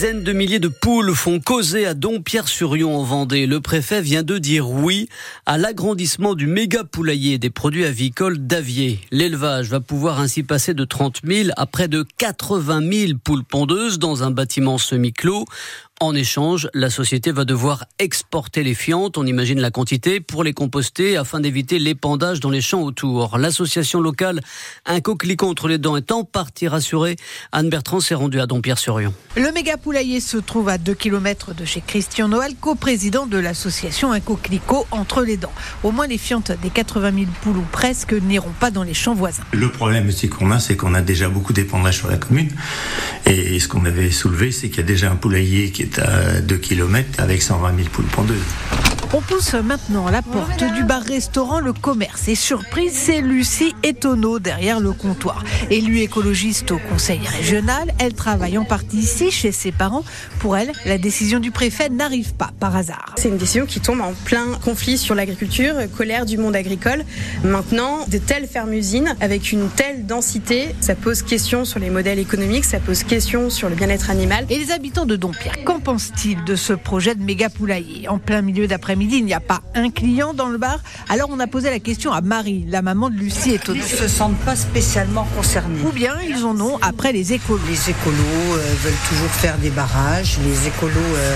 dizaines de milliers de poules font causer à Dompierre-sur-Yon en Vendée. Le préfet vient de dire oui à l'agrandissement du méga poulailler des produits avicoles d'Avier. L'élevage va pouvoir ainsi passer de 30 000 à près de 80 000 poules pondeuses dans un bâtiment semi-clos. En échange, la société va devoir exporter les fientes, on imagine la quantité, pour les composter afin d'éviter l'épandage dans les champs autour. L'association locale Un coquelicot entre les dents est en partie rassurée. Anne Bertrand s'est rendue à Dompierre-sur-Yon. Le méga poulailler se trouve à 2 km de chez Christian Noël, co-président de l'association Un coquelicot entre les dents. Au moins les fientes des 80 000 poules ou presque n'iront pas dans les champs voisins. Le problème aussi qu'on a, c'est qu'on a déjà beaucoup d'épandage sur la commune. Et ce qu'on avait soulevé, c'est qu'il y a déjà un poulailler qui est à 2 km avec 120 000 poules pondeuses. On pousse maintenant à la porte du bar-restaurant Le Commerce. Et surprise, c'est Lucie Etonneau derrière le comptoir. Élue écologiste au conseil régional, elle travaille en partie ici chez ses parents. Pour elle, la décision du préfet n'arrive pas par hasard. C'est une décision qui tombe en plein conflit sur l'agriculture, colère du monde agricole. Maintenant, de telles fermes-usines avec une telle densité, ça pose question sur les modèles économiques, ça pose question sur le bien-être animal. Et les habitants de Dompierre, qu'en pensent-ils de ce projet de méga poulailler En plein milieu d'après-midi, il n'y a pas un client dans le bar. Alors on a posé la question à Marie, la maman de Lucie et Ils ne se sentent pas spécialement concernés. Ou bien ils en ont après les écolos. Les écolos euh, veulent toujours faire des barrages, les écolos euh,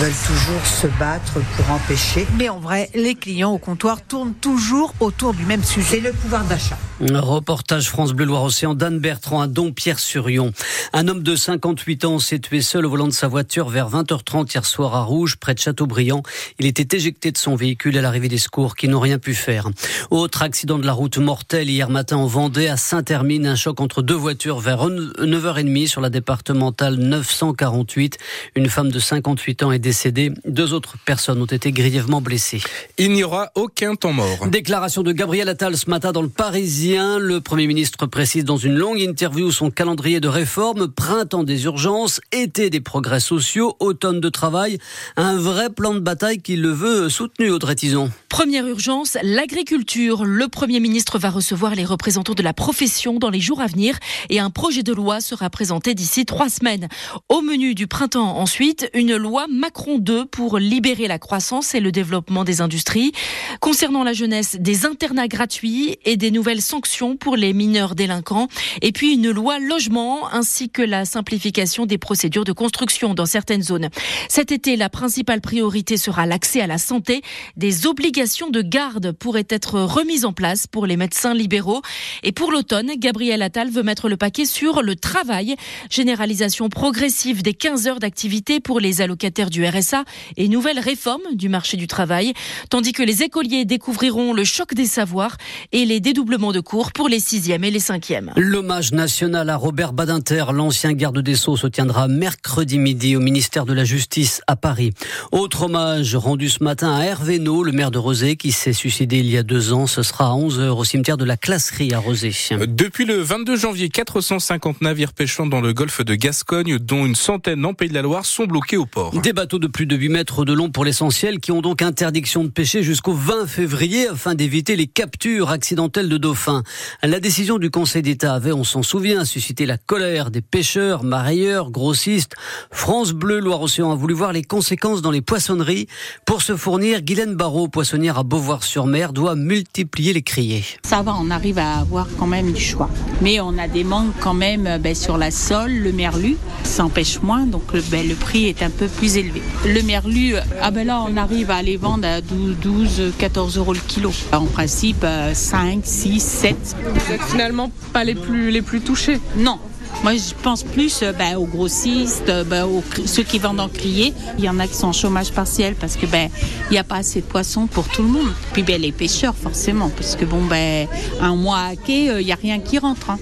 veulent toujours se battre pour empêcher. Mais en vrai, les clients au comptoir tournent toujours autour du même sujet. C'est le pouvoir d'achat. Reportage France Bleu Loire-Océan d'Anne Bertrand à Dompierre-sur-Yon. Un homme de 58 ans s'est tué seul au volant de sa voiture vers 20h30 hier soir à Rouge, près de Châteaubriand. Il était éjecté de son véhicule à l'arrivée des secours qui n'ont rien pu faire. Autre accident de la route mortel hier matin en Vendée à Saint-Hermine, un choc entre deux voitures vers 9h30 sur la départementale 948. Une femme de 58 ans est décédée. Deux autres personnes ont été grièvement blessées. Il n'y aura aucun temps mort. Déclaration de Gabriel Attal ce matin dans le Parisien. Le Premier ministre précise dans une longue interview son calendrier de réforme, printemps des urgences, été des progrès sociaux, automne de travail, un vrai plan de bataille qui le veut soutenu, Audrey Tison. Première urgence, l'agriculture. Le Premier ministre va recevoir les représentants de la profession dans les jours à venir et un projet de loi sera présenté d'ici trois semaines. Au menu du printemps ensuite, une loi Macron 2 pour libérer la croissance et le développement des industries. Concernant la jeunesse, des internats gratuits et des nouvelles sanctions pour les mineurs délinquants. Et puis une loi logement ainsi que la simplification des procédures de construction dans certaines zones. Cet été, la principale priorité sera l'accès à la santé. Des obligations de garde pourraient être remises en place pour les médecins libéraux. Et pour l'automne, Gabriel Attal veut mettre le paquet sur le travail. Généralisation progressive des 15 heures d'activité pour les allocataires du RSA et nouvelle réforme du marché du travail. Tandis que les écoliers découvriront le choc des savoirs et les dédoublements de cours pour les 6e et les 5e. L'hommage national à Robert Badinter, l'ancien garde des Sceaux, se tiendra mercredi midi au ministère de la Justice à Paris. Autre hommage rendu ce matin à Hervé No, le maire de Rosé, qui s'est suicidé il y a deux ans. Ce sera à 11h au cimetière de la Classerie à Rosé. Depuis le 22 janvier, 450 navires pêchant dans le golfe de Gascogne, dont une centaine en Pays de la Loire, sont bloqués au port. Des bateaux de plus de 8 mètres de long pour l'essentiel, qui ont donc interdiction de pêcher jusqu'au 20 février afin d'éviter les captures accidentelles de dauphins. La décision du Conseil d'État avait, on s'en souvient, suscité la colère des pêcheurs, marailleurs, grossistes. France Bleu Loire-Océan a voulu voir les conséquences dans les poissonneries. Pour se fournir, Guylaine Barrault, à Beauvoir-sur-Mer, doit multiplier les criers. Ça va, on arrive à avoir quand même du choix. Mais on a des manques quand même ben, sur la sole, le merlu, ça empêche moins, donc ben, le prix est un peu plus élevé. Le merlu, ah ben là on arrive à les vendre à 12, 12 14 euros le kilo. En principe, 5, 6, 7. Vous êtes finalement pas les plus, les plus touchés Non, moi, je pense plus ben, aux grossistes, ben, aux, ceux qui vendent en crier. Il y en a qui sont en chômage partiel parce que ben il n'y a pas assez de poissons pour tout le monde. Puis ben, les pêcheurs, forcément, parce que bon, ben un mois à quai, il n'y a rien qui rentre. Hein,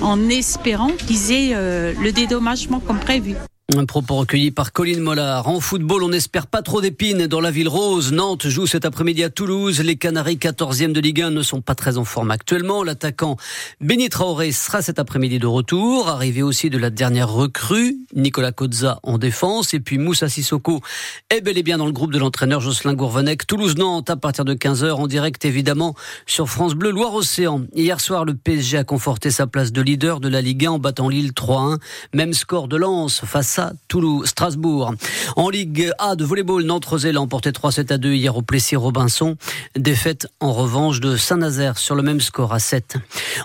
en espérant qu'ils aient euh, le dédommagement comme prévu. Un propos recueilli par Colline Mollard. En football, on n'espère pas trop d'épines dans la ville rose. Nantes joue cet après-midi à Toulouse. Les Canaries, 14e de Ligue 1, ne sont pas très en forme actuellement. L'attaquant Benny Traoré sera cet après-midi de retour. Arrivé aussi de la dernière recrue, Nicolas Kozza en défense. Et puis Moussa Sissoko est bel et bien dans le groupe de l'entraîneur Jocelyn Gourvenec. Toulouse-Nantes à partir de 15h en direct évidemment sur France Bleu Loire-Océan. Hier soir, le PSG a conforté sa place de leader de la Ligue 1 en battant Lille 3-1. Même score de lance face à Toulouse, Strasbourg. En Ligue A de volleyball, Nantes-Rosé l'a emporté 3-7 à 2 hier au Plessis-Robinson. Défaite en revanche de Saint-Nazaire sur le même score à 7.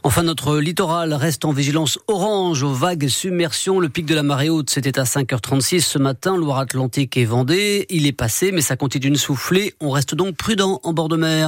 Enfin, notre littoral reste en vigilance orange aux vagues submersions. Le pic de la marée haute, c'était à 5h36 ce matin. Loire-Atlantique et Vendée, il est passé, mais ça continue de souffler. On reste donc prudent en bord de mer.